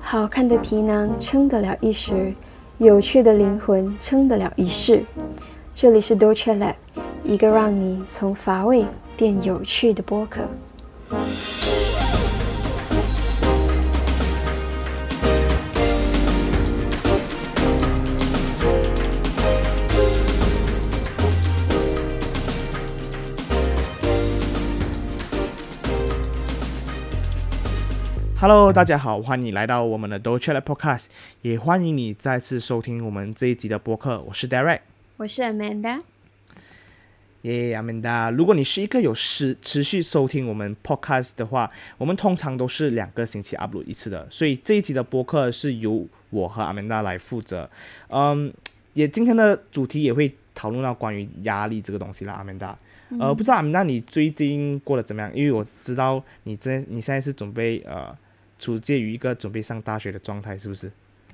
好看的皮囊撑得了一时，有趣的灵魂撑得了一世。这里是 Dolce Lab，一个让你从乏味变有趣的播客。Hello，大家好，欢迎来到我们的 Dolce Lab Podcast，也欢迎你再次收听我们这一集的播客。我是 Derek，我是 Amanda。耶，Amanda，如果你是一个有持持续收听我们 Podcast 的话，我们通常都是两个星期 upload 一次的，所以这一集的播客是由我和 Amanda 来负责。嗯，也今天的主题也会讨论到关于压力这个东西啦，Amanda。呃，不知道 Amanda 你最近过得怎么样？因为我知道你这你现在是准备呃。处介于一个准备上大学的状态，是不是？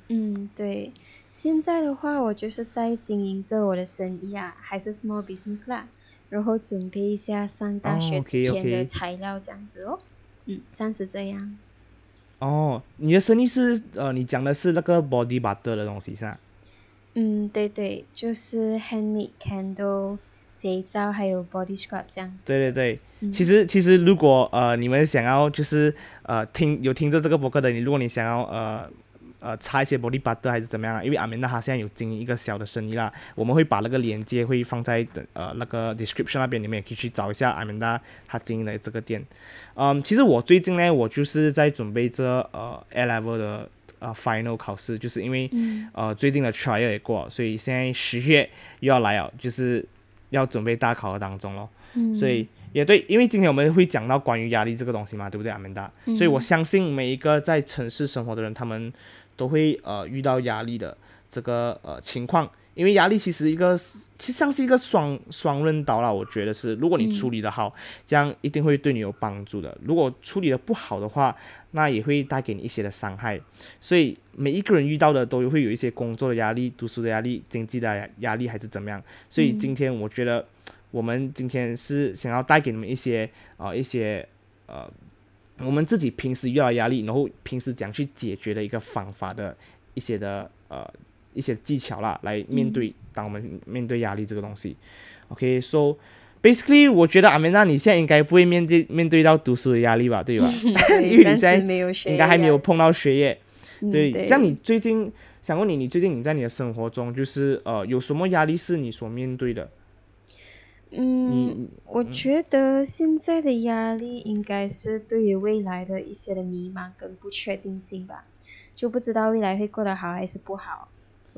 嗯，对。现在的话，我就是在经营着我的生意啊，还是 small business 啦。然后准备一下上大学之前的材料，这样子哦。嗯，暂时这样。哦，你的生意是呃，你讲的是那个 body butter 的东西是吧？嗯，对对，就是 handmade candle。肥皂还有 body scrub 这样子。对对对，其实其实如果呃你们想要就是呃听有听着这个博客的你，如果你想要呃呃擦一些 body butter 还是怎么样，因为阿明娜她现在有经营一个小的生意啦，我们会把那个链接会放在的呃那个 description 那边，你们也可以去找一下阿明娜她经营的这个店。嗯，其实我最近呢，我就是在准备这呃 A level 的呃 final 考试，就是因为呃最近的 trial 也过，所以现在十月又要来了，就是。要准备大考的当中咯，所以也对，因为今天我们会讲到关于压力这个东西嘛，对不对，阿曼达？所以我相信每一个在城市生活的人，他们都会呃遇到压力的这个呃情况，因为压力其实一个其实像是一个双双刃刀啦，我觉得是，如果你处理的好，这样一定会对你有帮助的；如果处理的不好的话，那也会带给你一些的伤害。所以每一个人遇到的都会有一些工作的压力、读书的压力、经济的压力还是怎么样。所以今天我觉得我们今天是想要带给你们一些啊一些呃我们自己平时遇到压力，然后平时怎样去解决的一个方法的一些的呃一些技巧啦，来面对当我们面对压力这个东西。OK，so。Basically，我觉得阿美娜你现在应该不会面对面对到读书的压力吧，对吧？因为你现在应该还没有碰到学业。对，像你最近想问你，你最近你在你的生活中，就是呃，有什么压力是你所面对的？嗯，我觉得现在的压力应该是对于未来的一些的迷茫跟不确定性吧，就不知道未来会过得好还是不好。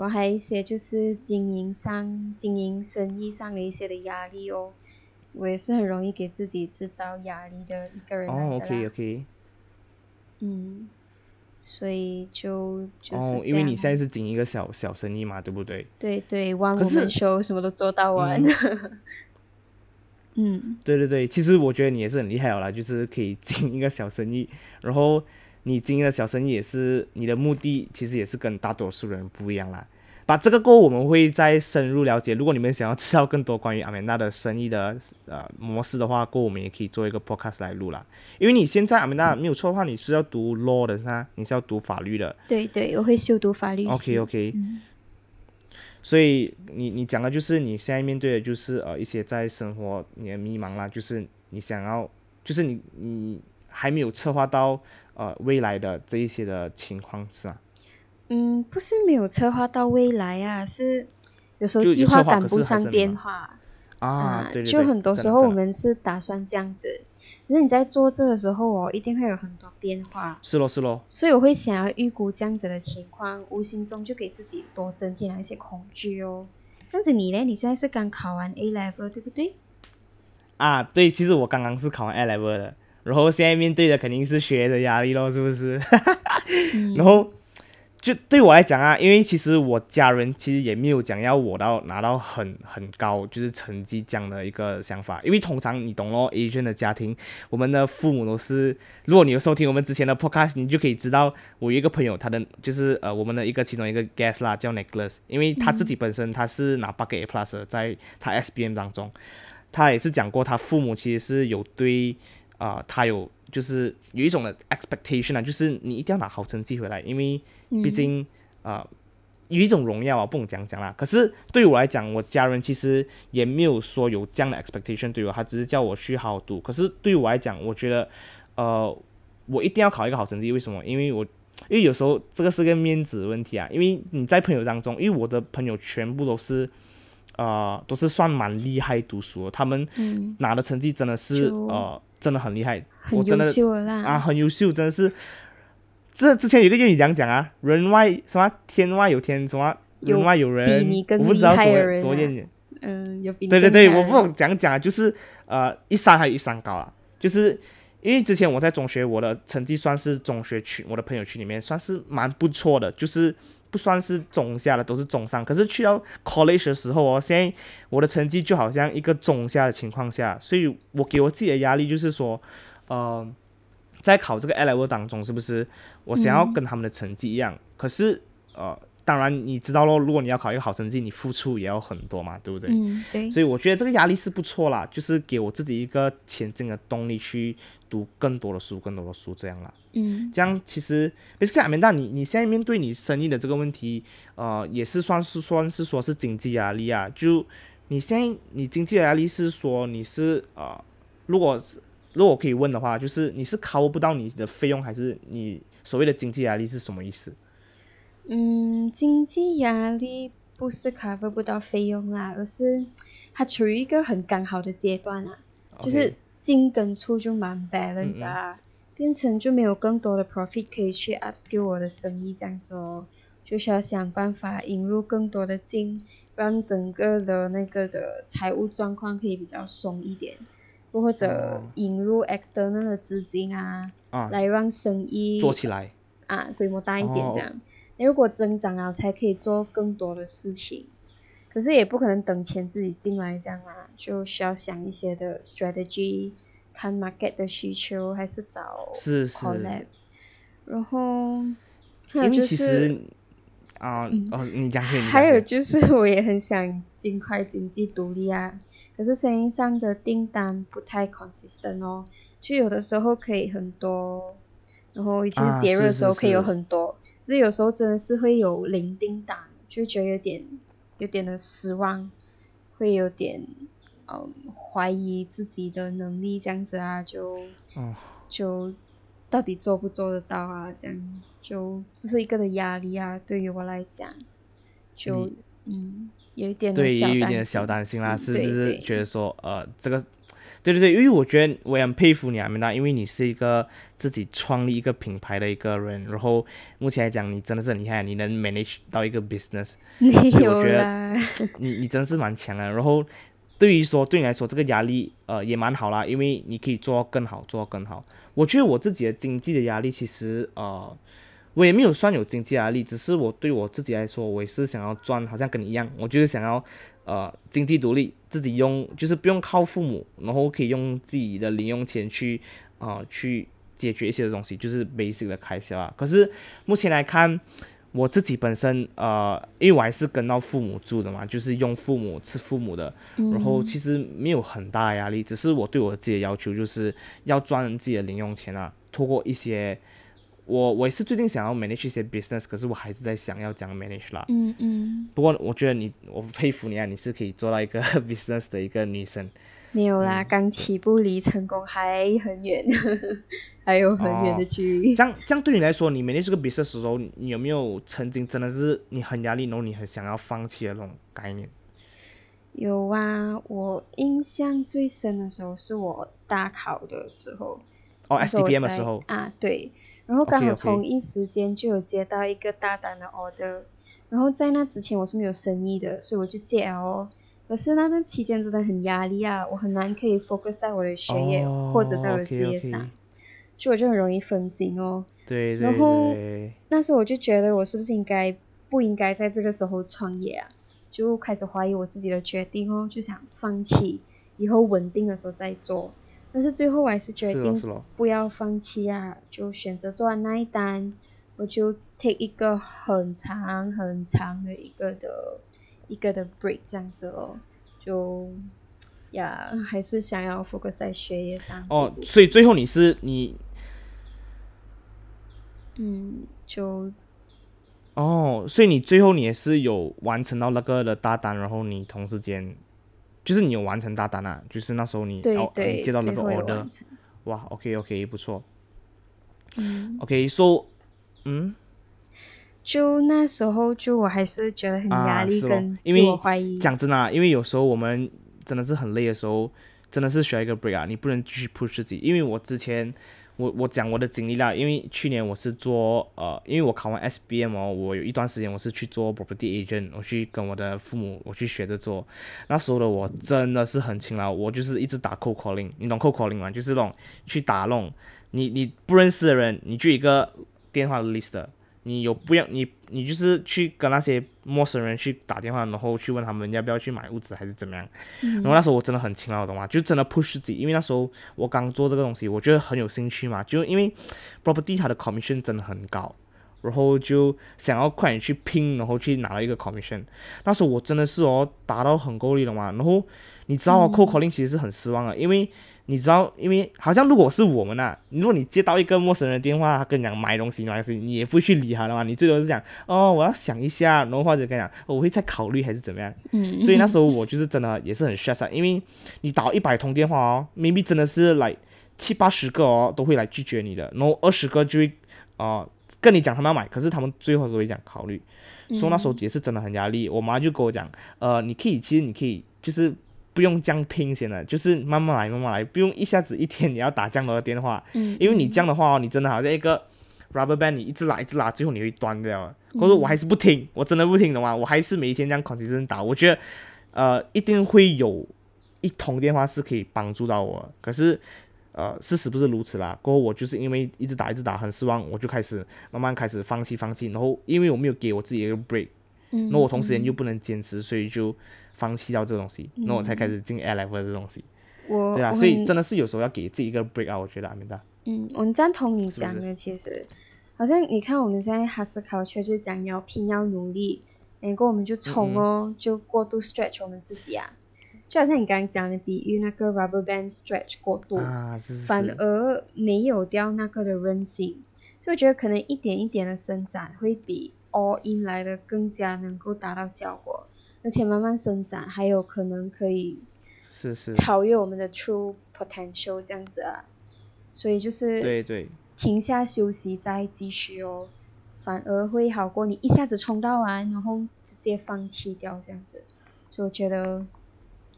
然后还有一些就是经营上、经营生意上的一些的压力哦。我也是很容易给自己制造压力的一个人哦，OK OK。嗯，所以就就是哦，因为你现在是经营一个小小生意嘛，对不对？对对，万无一休，什么都做到完。嗯，对对对，其实我觉得你也是很厉害了，就是可以经营一个小生意，然后你经营的小生意也是你的目的，其实也是跟大多数人不一样啦。把这个过后，我们会再深入了解。如果你们想要知道更多关于阿美娜的生意的呃模式的话，过我们也可以做一个 podcast 来录啦。因为你现在阿美娜没有错的话，你是要读 law 的是吧？你是要读法律的。对对，我会修读法律。OK OK。所以你你讲的就是你现在面对的就是呃一些在生活你的迷茫啦，就是你想要，就是你你还没有策划到呃未来的这一些的情况是啊？嗯，不是没有策划到未来啊，是有时候计划赶不上变化啊。就很多时候我们是打算这样子，可是你在做这的时候哦，一定会有很多变化。是咯，是咯。所以我会想要预估这样子的情况，无形中就给自己多增添了一些恐惧哦。这样子你呢？你现在是刚考完 A level 对不对？啊，对，其实我刚刚是考完 A level 的，然后现在面对的肯定是学业的压力咯，是不是？然后。就对我来讲啊，因为其实我家人其实也没有讲要我到拿到很很高，就是成绩这样的一个想法。因为通常你懂咯，Asian 的家庭，我们的父母都是，如果你有收听我们之前的 podcast，你就可以知道，我有一个朋友，他的就是呃我们的一个其中一个 guest 啦，叫 Nicholas，因为他自己本身他是拿八个 A plus 在他 SBM 当中，他也是讲过，他父母其实是有对啊，他有就是有一种的 expectation 啊，就是你一定要拿好成绩回来，因为毕竟啊有一种荣耀啊，不能讲讲啦。可是对我来讲，我家人其实也没有说有这样的 expectation 对我，他只是叫我去好好读。可是对我来讲，我觉得呃，我一定要考一个好成绩，为什么？因为我因为有时候这个是个面子问题啊，因为你在朋友当中，因为我的朋友全部都是。呃，都是算蛮厉害读书，他们拿的成绩真的是呃，真的很厉害，很优秀啦啊，很优秀，真的是。这之前有个谚语讲讲啊，人外什么天外有天，什么人外有人，我不知道什么什么谚语。嗯，有比对对对，我不懂讲讲，就是呃，一山还有一山高啊，就是因为之前我在中学，我的成绩算是中学群，我的朋友圈里面算是蛮不错的，就是。不算是中下的，都是中上。可是去到 college 的时候哦，现在我的成绩就好像一个中下的情况下，所以我给我自己的压力就是说，呃，在考这个 A level 当中，是不是我想要跟他们的成绩一样？可是呃，当然你知道咯，如果你要考一个好成绩，你付出也要很多嘛，对不对？嗯，对。所以我觉得这个压力是不错啦，就是给我自己一个前进的动力去。读更多的书，更多的书，这样啦。嗯，这样其实，basically，阿明大，你你现在面对你生意的这个问题，呃，也是算是算是说是经济压力啊。就你现在你经济压力是说你是呃，如果是如果可以问的话，就是你是 cover 不到你的费用，还是你所谓的经济压力是什么意思？嗯，经济压力不是 cover 不到费用啦，而是它处于一个很刚好的阶段啊，就是。进跟出就蛮 balance 啊，变成就没有更多的 profit 可以去 upskill 我的生意这样子哦，就是要想办法引入更多的进，让整个的那个的财务状况可以比较松一点，或者引入 external 的资金啊，来让生意做起来。啊，规模大一点这样，你如果增长啊，才可以做更多的事情。可是也不可能等钱自己进来这样啊，就需要想一些的 strategy，看 market 的需求，还是找是是。然后，因为其实啊，哦，你讲可以。还有就是，我也很想尽快经济独立啊，可是生意上的订单不太 consistent 哦，就有的时候可以很多，然后其实节日的时候可以有很多，是有时候真的是会有零订单，就觉得有点。有点的失望，会有点嗯怀疑自己的能力这样子啊，就就到底做不做得到啊？这样就这是一个的压力啊，对于我来讲，就嗯有一点对，也有一点小担心啦，是不是觉得说呃这个。对对对，因为我觉得我很佩服你阿明达，因为你是一个自己创立一个品牌的一个人，然后目前来讲你真的是很厉害，你能 manage 到一个 business，我觉得你你真是蛮强的。然后对于说对你来说这个压力呃也蛮好啦，因为你可以做到更好，做到更好。我觉得我自己的经济的压力其实呃我也没有算有经济压力，只是我对我自己来说，我也是想要赚，好像跟你一样，我就是想要。呃，经济独立，自己用就是不用靠父母，然后可以用自己的零用钱去啊去解决一些东西，就是 basic 的开销啊。可是目前来看，我自己本身呃，因为我还是跟到父母住的嘛，就是用父母吃父母的，然后其实没有很大的压力，只是我对我自己的要求就是要赚自己的零用钱啊，通过一些。我我也是最近想要 manage 一些 business，可是我还是在想要讲 manage 啦。嗯嗯。不过我觉得你，我佩服你啊，你是可以做到一个 business 的一个女生。没有啦，刚起步离成功还很远，还有很远的距离。这样这样对你来说，你 manage 这个 business 的时候，你有没有曾经真的是你很压力，然后你很想要放弃的那种概念？有啊，我印象最深的时候是我大考的时候。哦，SDPM 的时候。啊，对。然后刚好同一时间就有接到一个大单的 order，然后在那之前我是没有生意的，所以我就接哦。可是那段期间真的很压力啊，我很难可以 focus 在我的学业或者在我的事业上，所以我就很容易分心哦。对对。然后那时候我就觉得我是不是应该不应该在这个时候创业啊？就开始怀疑我自己的决定哦，就想放弃，以后稳定的时候再做。但是最后我还是决定不要放弃啊，就选择做完那一单，我就 take 一个很长很长的一个的一个的 break 这样子哦，就呀，还是想要 focus 在学业上。哦，所以最后你是你，嗯，就哦，所以你最后你也是有完成到那个的大单，然后你同时间就是你有完成大单啊，就是那时候你哦对对，你接到那个 order，哇，OK OK 不错嗯，，OK，so 嗯，就那时候就我还是觉得很啊压力是咯跟自因为我怀疑。讲真的啊，因为有时候我们真的是很累的时候，真的是需要一个 break 啊，你不能继续 push 自己。因为我之前我我讲我的经历啦，因为去年我是做呃，因为我考完 SBM 哦，我有一段时间我是去做 property agent，我去跟我的父母我去学着做。那时候的我真的是很勤劳，我就是一直打 cold calling，你懂 cold calling 吗？就是那种去打那种你你不认识的人，你就一个电话 list。你有不要你你就是去跟那些陌生人去打电话，然后去问他们要不要去买物资还是怎么样。然后那时候我真的很勤劳，懂吗？就真的 push 自己，因为那时候我刚做这个东西，我觉得很有兴趣嘛。就因为 property 它的 commission 真的很高，然后就想要快点去拼，然后去拿到一个 commission。那时候我真的是哦达到很够力了嘛。然后你知道哦 cold calling 其实是很失望的，因为你知道，因为好像如果是我们呐、如果你接到一个陌生人的电话，他跟你讲买东西买东西，你也不去理他的嘛，你最多是讲哦，我要想一下，然后或者跟你讲、哦我会再考虑还是怎么样。嗯，所以那时候我就是真的也是很 stress 啊，因为你打一百通电话哦，maybe 真的是来七八十个哦都会来拒绝你的，然后二十个就会呃跟你讲他们要买，可是他们最后都会讲考虑，所以那时候也是真的很压力。我妈就跟我讲，呃，你可以其实你可以就是。不用这样拼先的，就是慢慢来，慢慢来，不用一下子一天你要打这样多的电话，嗯因为你这样的话哦，你真的好像一个 rubber band，你一直拉一直拉，最后你会断掉的。或者我还是不听，我真的不听的嘛，我还是每一天这样 consistent 打，我觉得呃一定会有一通电话是可以帮助到我，可是呃事实不是如此啦。过后我就是因为一直打一直打很失望，我就开始慢慢开始放弃放弃，然后因为我没有给我自己一个 break，嗯那我同时间又不能坚持，所以就放弃掉这个东西，那我才开始进 A level 这东西。我对啊，所以真的是有时候要给自己一个 break 啊，我觉得阿明达。嗯，我很赞同你讲的，其实好像你看我们现在哈斯考车就是讲要拼要努力，然后我们就冲哦，就过度 stretch 我们自己啊，就好像你刚刚讲的比喻那个 rubber band stretch 过度，啊，是是反，而没有掉那个的韧性，所以我觉得可能一点一点的伸展会比 all in 来的更加能够达到效果，而且慢慢生长还有可能可以是是，超越我们的 true potential 这样子啊，所以就是对对。停下休息再继续哦，反而会好过你一下子冲到完，然后直接放弃掉这样子。所以我觉得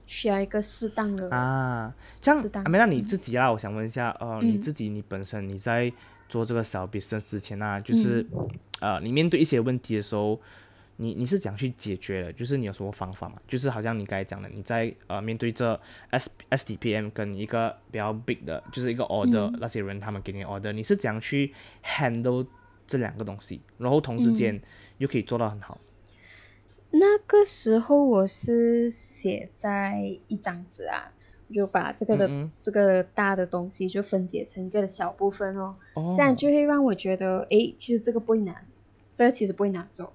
需要一个适当的，啊，这样适当那你自己啊，我想问一下，呃，你嗯自己你本身你在做这个小 business 之前啊，就是、呃，你面对一些问题的时候，你你是怎样去解决的？就是你有什么方法嘛？就是好像你刚才讲的，你在呃面对这 S S D P M 跟一个比较 big 的，就是一个 order、那些人他们给你 order，你是怎样去 handle 这两个东西，然后同时间又可以做到很好？那个时候我是写在一张纸啊，我就把这个的、嗯这个大的东西就分解成一个的小部分哦，哦，这样就会让我觉得，诶，其实这个不会难，这个其实不会拿走。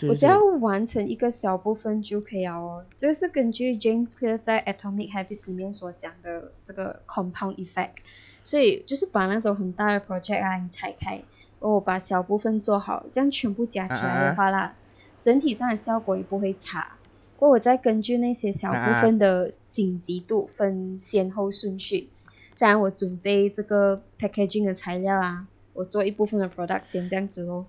对对我只要完成一个小部分就可以了哦。这个是根据 James Clear 在 Atomic Habits 里面所讲的这个 compound effect，所以就是把那种很大的 project 啊，你拆开，然后我把小部分做好，这样全部加起来的话啦，整体上的效果也不会差。不过我再根据那些小部分的紧急度分先后顺序，这样我准备这个 packaging 的材料啊，我做一部分的 product 先这样子咯。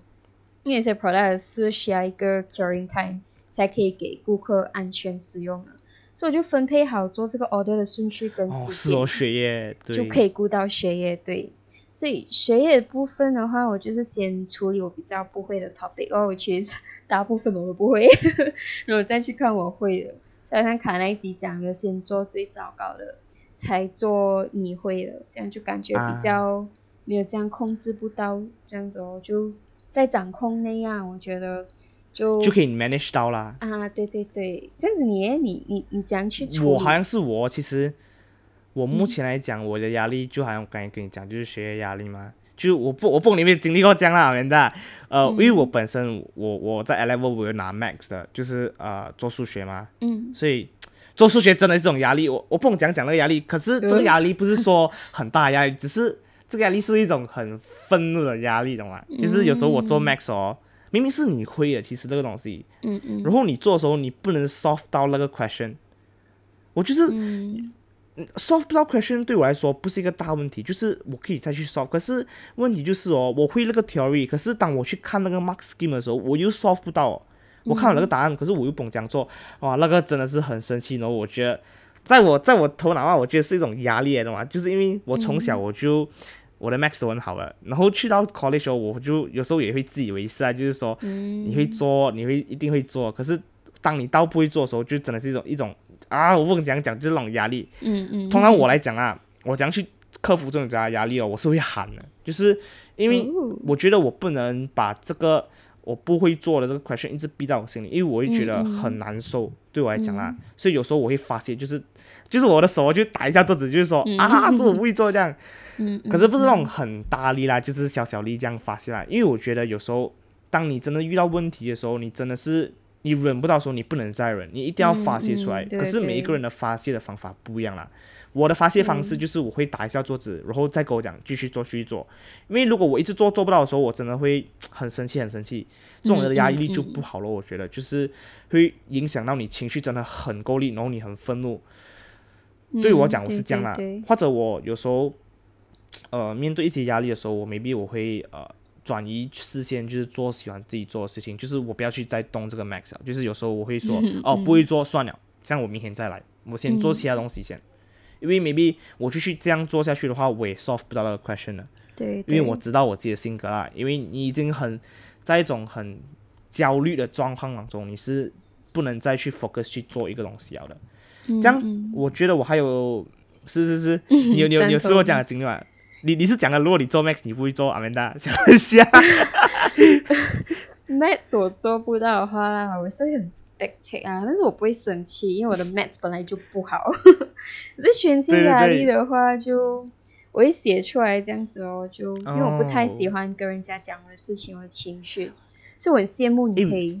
因为有些 product 是需要一个 curing time 才可以给顾客安全使用的，所以我就分配好做这个 order 的顺序跟哦，时间，是哦，血液对，就可以顾到学业。对，所以学业的部分的话，我就是先处理我比较不会的 topic，哦，其实 大部分我都不会，然后再去看我会的。就好像卡耐基讲的，先做最糟糕的，才做你会的，这样就感觉比较没有这样控制不到，这样子哦，就在掌控那样，我觉得就就可以 manage 到啦。啊，对对对，这样子你耶你你你怎样去处理？我好像是我，其实我目前来讲，我的压力就好像我刚才跟你讲，就是学业压力嘛。就我不我不懂你有没有经历过这样啦，人的呃，因为我本身我我在 A level 我有拿 Max 的，就是呃做数学嘛，嗯所以做数学真的是一种压力，我我不能讲讲那个压力，可是这个压力不是说很大压力，只是这个压力是一种很愤怒的压力，懂吗？就是有时候我做 max 哦，明明是你亏的，其实这个东西，嗯嗯，然后你做的时候你不能 solve 到那个 question，我就是。嗯 solve 不到 question 对我来说不是一个大问题，就是我可以再去 solve。可是问题就是哦，我会那个 theory，可是当我去看那个 mark scheme 的时候，我又 solve 不到。我看了那个答案，可是我又不讲做，哇，那个真的是很生气。然后我觉得，在我在我头脑啊，我觉得是一种压力，懂吗？就是因为我从小我就我的 max 都很好了，然后去到 college 时候，我就有时候也会自以为是啊，就是说你会做，你会一定会做，可是当你到不会做的时候，就真的是一种一种。啊，我不能讲讲，就是那种压力。嗯嗯。通常我来讲啊，我怎样去克服这种压压力哦？我是会喊的，就是因为我觉得我不能把这个我不会做的这个 question 一直逼在我心里，因为我会觉得很难受。对我来讲啦，所以有时候我会发泄，就是就是我的手就打一下桌子，就是说啊，这我不会做这样。嗯。可是不是那种很大力啦，就是小小力这样发泄啦。因为我觉得有时候，当你真的遇到问题的时候，你真的是。你忍不到时候，你不能再忍，你一定要发泄出来。可是每一个人的发泄的方法不一样啦。我的发泄方式就是我会打一下桌子，然后再跟我讲继续做，继续做。因为如果我一直做做不到的时候，我真的会很生气，很生气。这种人的压抑力就不好了。我觉得就是会影响到你情绪真的很够力，然后你很愤怒。对我讲我是这样啦，或者我有时候呃面对一些压力的时候，我 maybe 我会呃。转移视线就是做喜欢自己做的事情，就是我不要去再动这个 max 就是有时候我会说 哦不会做算了，这样我明天再来，我先做其他东西先，因为 maybe 我继续这样做下去的话，我也 solve 不到那个 question 了。对，因为我知道我自己的性格啦，因为你已经很在一种很焦虑的状况当中，你是不能再去 focus 去做一个东西了的。这样我觉得我还有是是是，你有你有你有试过这样的经历吗？你你是讲的，如果你做 Max，你不会做阿曼达，想一下。Max 我做不到的话，我是很啊，但是我不会生气，因为我的 Max 本来就不好。可是宣泄压力的话，就我会写出来这样子哦，就因为我不太喜欢跟人家讲我的事情我的情绪，所以我很羡慕你可以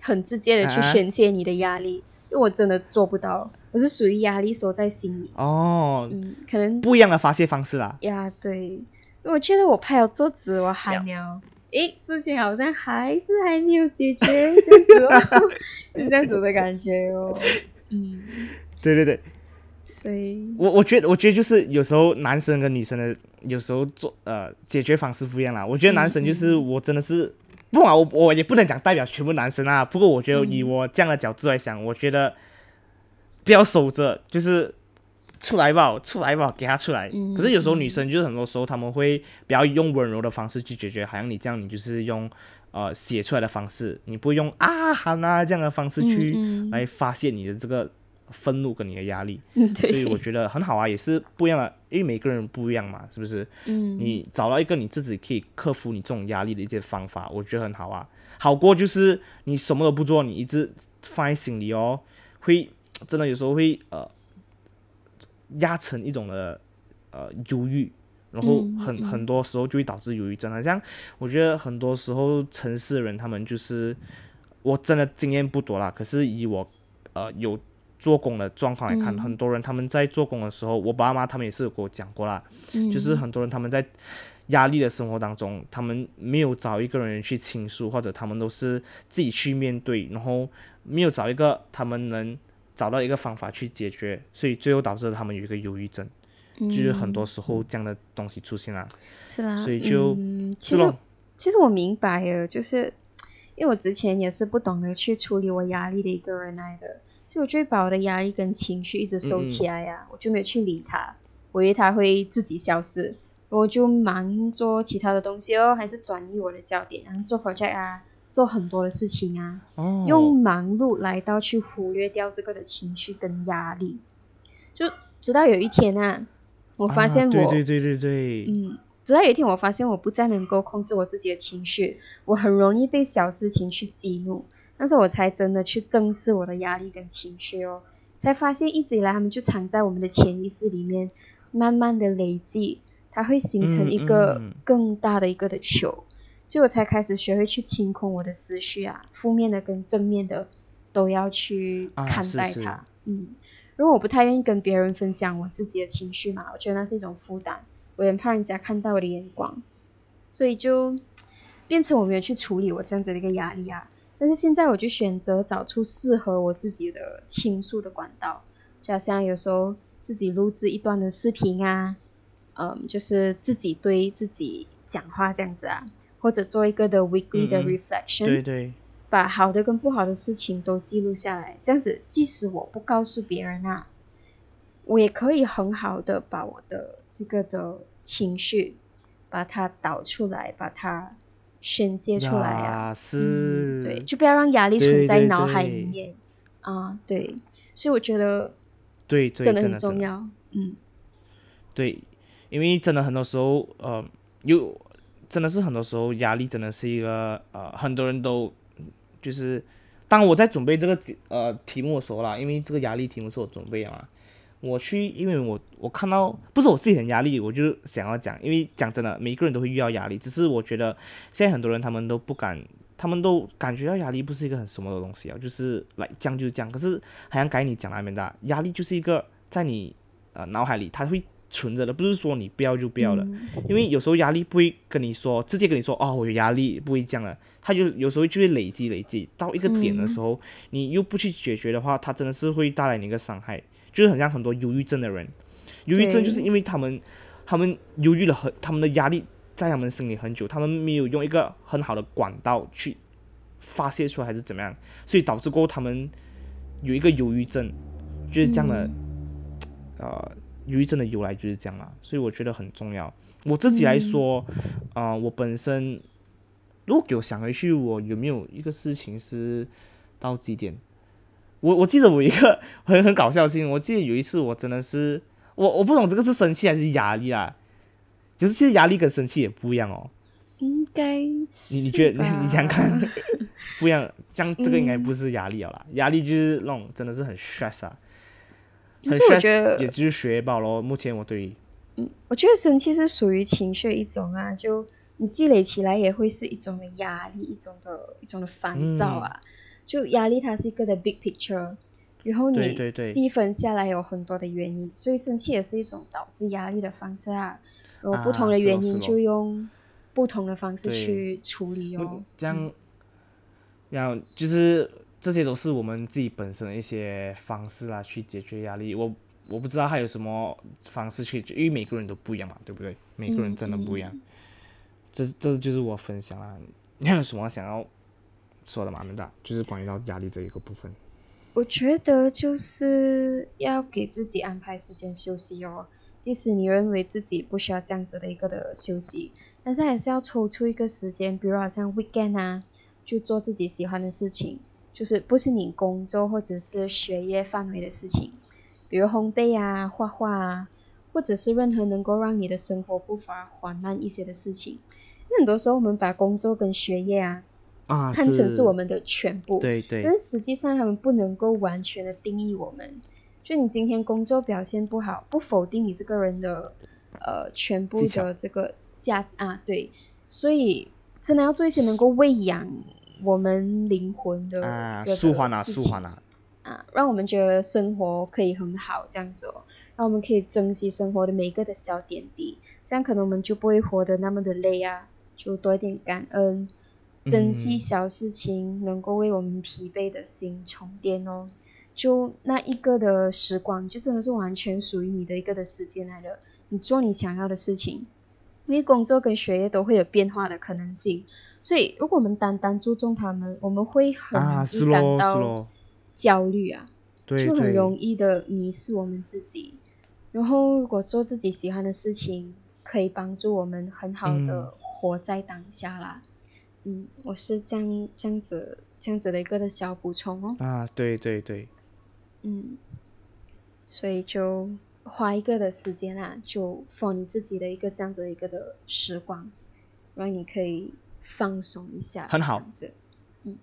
很直接的去宣泄你的压力，因为我真的做不到。我是属于压力锁在心里哦，嗯，可能不一样的发泄方式啦。呀，对，我觉得我拍了桌子，我喊了，诶，事情好像还是还没有解决，这样子哦，是这样子的感觉哦。嗯，对对对，所以，我我觉得，我觉得就是有时候男生跟女生的有时候做呃解决方式不一样啦。我觉得男生就是我真的是不啊，我我也不能讲代表全部男生啊。不过我觉得以我这样的角度来想，我觉得。不要守着，就是出来吧，出来吧，给他出来。可是有时候女生就是很多时候他们会比较用温柔的方式去解决，好像你这样，你就是用呃写出来的方式，你不会用啊喊啊这样的方式去来发泄你的这个愤怒跟你的压力。所以我觉得很好啊，也是不一样的，因为每个人不一样嘛，是不是？嗯。你找到一个你自己可以克服你这种压力的一些方法，我觉得很好啊。好过就是你什么都不做，你一直放在心里哦，会。真的有时候会呃压成一种的呃忧郁，然后很很多时候就会导致忧郁症。好像我觉得很多时候城市的人他们就是我真的经验不多啦，可是以我呃有做工的状况来看，很多人他们在做工的时候，我爸妈他们也是有跟我讲过啦，就是很多人他们在压力的生活当中，他们没有找一个人去倾诉，或者他们都是自己去面对，然后没有找一个他们能。找到一个方法去解决，所以最后导致他们有一个忧郁症，就是很多时候这样的东西出现了。是啦，所以就嗯其实其实我明白了，就是因为我之前也是不懂得去处理我压力的一个人来的，所以我就会把我的压力跟情绪一直收起来呀，我就没有去理他，我以为他会自己消失，我就忙做其他的东西哦，还是转移我的焦点，然后做 project 啊。做很多的事情啊，用忙碌来到去忽略掉这个的情绪跟压力，就直到有一天啊，我发现我对对对对对，嗯，直到有一天我发现我不再能够控制我自己的情绪，我很容易被小事情去激怒，那时候我才真的去正视我的压力跟情绪哦，才发现一直以来他们就藏在我们的潜意识里面，慢慢的累积，它会形成一个更大的一个的球。所以我才开始学会去清空我的思绪啊，负面的跟正面的都要去看待它。嗯，如果我不太愿意跟别人分享我自己的情绪嘛，我觉得那是一种负担，我也怕人家看到我的眼光，所以就变成我没有去处理我这样子的一个压力啊。但是现在我就选择找出适合我自己的倾诉的管道，就好像有时候自己录制一段的视频啊，嗯，就是自己对自己讲话这样子啊，或者做一个的 weekly 的 reflection，对对，把好的跟不好的事情都记录下来，这样子即使我不告诉别人啊，我也可以很好的把我的这个的情绪把它导出来，把它。宣泄出来啊，是，对，就不要让压力存在脑海里面。啊，对，所以我觉得，对，真的很重要，嗯，对，因为真的很多时候，呃，有真的是很多时候压力真的是一个，呃，很多人都就是，当我在准备这个呃题目的时候啦，因为这个压力题目是我准备的嘛。我去，因为我我看到不是我自己很压力，我就想要讲，因为讲真的，每个人都会遇到压力，只是我觉得现在很多人他们都不敢，他们都感觉到压力不是一个很什么的东西啊，就是来降就降。可是好像该你讲那边的，压力就是一个在你呃脑海里它会存着的，不是说你不要就不要了，因为有时候压力不会跟你说直接跟你说哦我有压力不会这样了，他就有时候就会累积累积到一个点的时候，你又不去解决的话，他真的是会带来你一个伤害。就是很像很多忧郁症的人，忧郁症就是因为他们，他们忧郁了很，他们的压力在他们心里很久，他们没有用一个很好的管道去发泄出来，还是怎么样，所以导致过他们有一个忧郁症，就是这样的，呃，忧郁症的由来就是这样啦，所以我觉得很重要。我自己来说，啊，我本身如果给我想回去，我有没有一个事情是到几点？我我记得我一个很很搞笑的事情，我记得有一次我真的是我我不懂这个是生气还是压力啊，就是其实压力跟生气也不一样哦。应该你你觉得你想看 不一样？这样这个应该不是压力了啦，压力就是那种真的是很 stress 啊，很 stress，也就是学爆咯。目前我对，嗯，我觉得生气是属于情绪一种啊，就你积累起来也会是一种的压力，一种的一种的烦躁啊。就压力它是一个的 big picture，然后你细分下来有很多的原因，所以生气也是一种导致压力的方式啊。然后不同的原因就用不同的方式去处理哦。这样，然后就是这些都是我们自己本身的一些方式啦，去解决压力。我我不知道还有什么方式去，因为每个人都不一样嘛，对不对？每个人真的不一样。这这就是我分享啊，你还有什么想要？说的蛮大，就是关于到压力这一个部分。我觉得就是要给自己安排时间休息哦。即使你认为自己不需要这样子的一个的休息，但是还是要抽出一个时间，比如好像 weekend 啊，去做自己喜欢的事情，就是不是你工作或者是学业范围的事情，比如烘焙啊、画画啊，或者是任何能够让你的生活步伐缓慢一些的事情。因为很多时候我们把工作跟学业啊。看成是我们的全部，对对，但实际上他们不能够完全的定义我们。就你今天工作表现不好，不否定你这个人的呃全部的这个价啊，对。所以真的要做一些能够喂养我们灵魂的啊，舒缓啊，舒缓啊，啊，让我们觉得生活可以很好这样子哦，让我们可以珍惜生活的每一个的小点滴，这样可能我们就不会活得那么的累啊，就多一点感恩。珍惜小事情，能够为我们疲惫的心充电哦。就那一个的时光，就真的是完全属于你的一个的时间来了。你做你想要的事情，因为工作跟学业都会有变化的可能性。所以，如果我们单单注重他们，我们会很容易感到焦虑啊，就很容易的迷失我们自己。然后，如果做自己喜欢的事情，可以帮助我们很好的活在当下啦。嗯，我是这样这样子这样子的一个的小补充哦。啊，对对对。嗯，所以就花一个的时间啊，就放你自己的一个这样子的一个的时光，让你可以放松一下。很好。嗯，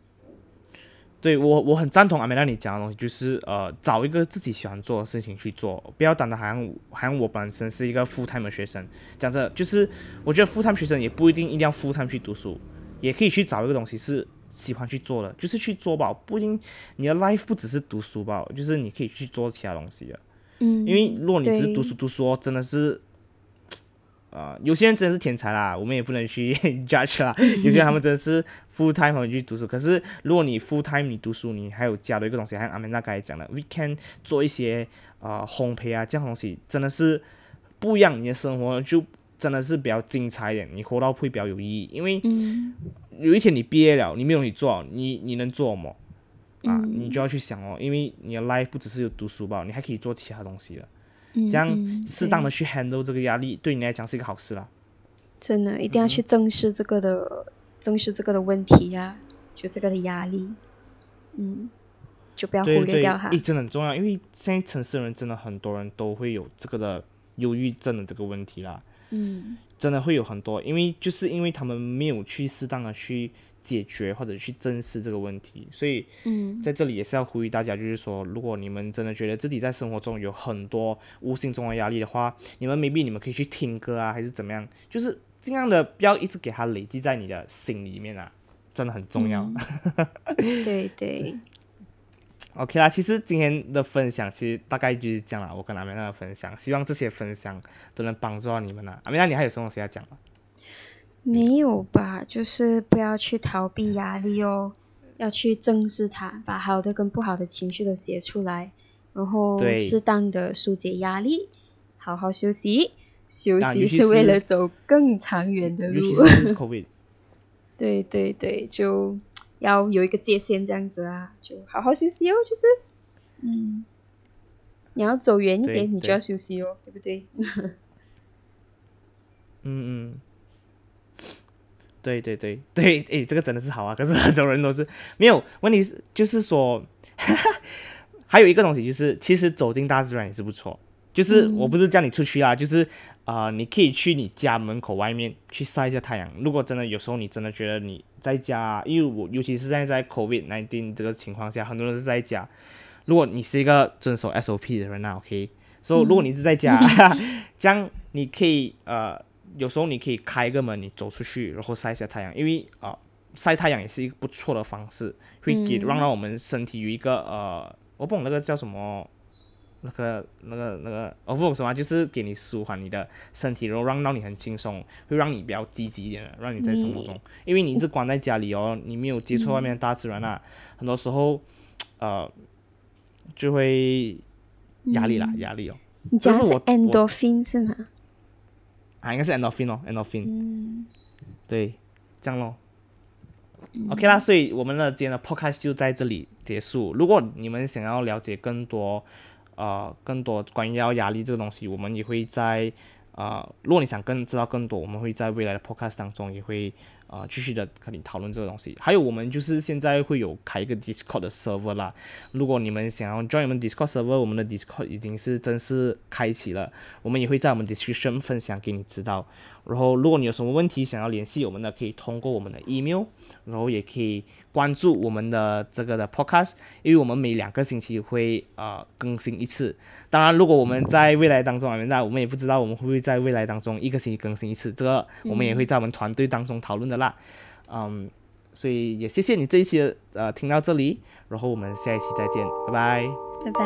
对我我很赞同阿美拉你讲的东西，就是呃，找一个自己喜欢做的事情去做，不要当的好像好像我本身是一个 full time 的学生，讲着就是我觉得 full time 学生也不一定一定要 full time 去读书。也可以去找一个东西是喜欢去做的，就是去做吧，不一定你的 life 不只是读书吧，就是你可以去做其他东西的。嗯，因为如果你只是对读书读书哦，真的是，呃，有些人真的是天才啦，我们也不能去 judge 啦。有些人他们真的是 full time 去读书，可是如果你 full time 你读书，你还有加的一个东西，像阿美娜刚才讲的，weekend 做一些呃烘焙啊这样东西，真的是不一样，你的生活就真的是比较精彩一点，你活到会比较有意义。因为嗯有一天你毕业了，你没有你做，你你能做什么？啊，嗯你就要去想哦，因为你的 life 不只是有读书吧，你还可以做其他东西的。嗯，这样适当的去 handle 这个压力，对你来讲是一个好事啦。真的一定要去正视这个的，正视这个的问题呀、就这个的压力，嗯，就不要忽略掉它。诶，。真的很重要，因为现在城市人真的很多人都会有这个的忧郁症的这个问题啦，嗯。真的会有很多，因为就是因为他们没有去适当的去解决或者去正视这个问题，所以嗯在这里也是要呼吁大家，就是说，如果你们真的觉得自己在生活中有很多无形中的压力的话，你们 maybe 你们可以去听歌啊，还是怎么样，就是尽量的不要一直给它累积在你的心里面啊，真的很重要。对对，OK 啦，其实今天的分享其实大概就是这样啦，我跟阿美娜的分享，希望这些分享都能帮助到你们啦。阿美娜，你还有什么东西要讲吗？没有吧？就是不要去逃避压力哦，要去正视它，把好的跟不好的情绪都写出来，然后对适当的疏解压力，好好休息。休息是为了走更长远的尤其路。对对对，就要有一个界限这样子啊，就好好休息哦，就是，嗯，你要走远一对点，你就要休息哦，对不对？嗯 嗯，对对对对，诶，这个真的是好啊，可是很多人都是没有问题是，就是说，还有一个东西就是，其实走进大自然也是不错。就是我不是叫你出去啊，就是啊、呃你可以去你家门口外面去晒一下太阳。如果真的有时候你真的觉得你在家，因为我尤其是现在在 COVID 1 9这个情况下，很多人是在家。如果你是一个遵守 SOP 的人那 OK，所、以如果你是在家，这样你可以呃，有时候你可以开个门，你走出去，然后晒一下太阳，因为啊、呃晒太阳也是一个不错的方式，会给让让我们身体有一个呃，我不懂那个叫什么。那个、那个、那个，我不懂什么，就是给你舒缓你的身体，然后让到你很轻松，会让你比较积极一点的，让你在生活中，因为你一直关在家里哦，你没有接触外面的大自然啊，很多时候，呃，就会压力啦，压力哦，你讲的是 endorphin 是吗？啊，应该是 endorphin 哦，endorphin，、嗯，对，这样咯。OK 啦，所以我们的今天的 podcast 就在这里结束。如果你们想要了解更多，呃，更多关于要压力这个东西，我们也会在呃，如果你想更知道更多，我们会在未来的 podcast 当中也会呃继续的跟你讨论这个东西。还有我们就是现在会有开一个 Discord 的 server 啦，如果你们想要 join 我们 Discord server，我们的 Discord 已经是正式开启了，我们也会在我们 description 分享给你知道。然后，如果你有什么问题想要联系我们的，可以通过我们的 email，然后也可以关注我们的这个的 podcast，因为我们每两个星期会呃更新一次。当然，如果我们在未来当中啊，那我们也不知道我们会不会在未来当中一个星期更新一次，这个我们也会在我们团队当中讨论的啦。嗯，所以也谢谢你这一期的呃听到这里，然后我们下一期再见，拜拜。拜拜。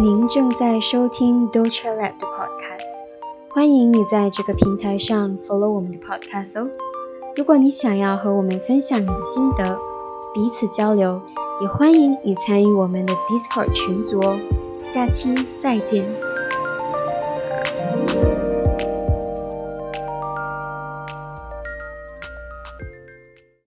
您正在收听 d o c h e Lab 的 Podcast，欢迎你在这个平台上 follow 我们的 Podcast 哦。如果你想要和我们分享你的心得，彼此交流，也欢迎你参与我们的 Discord 群组哦。下期再见。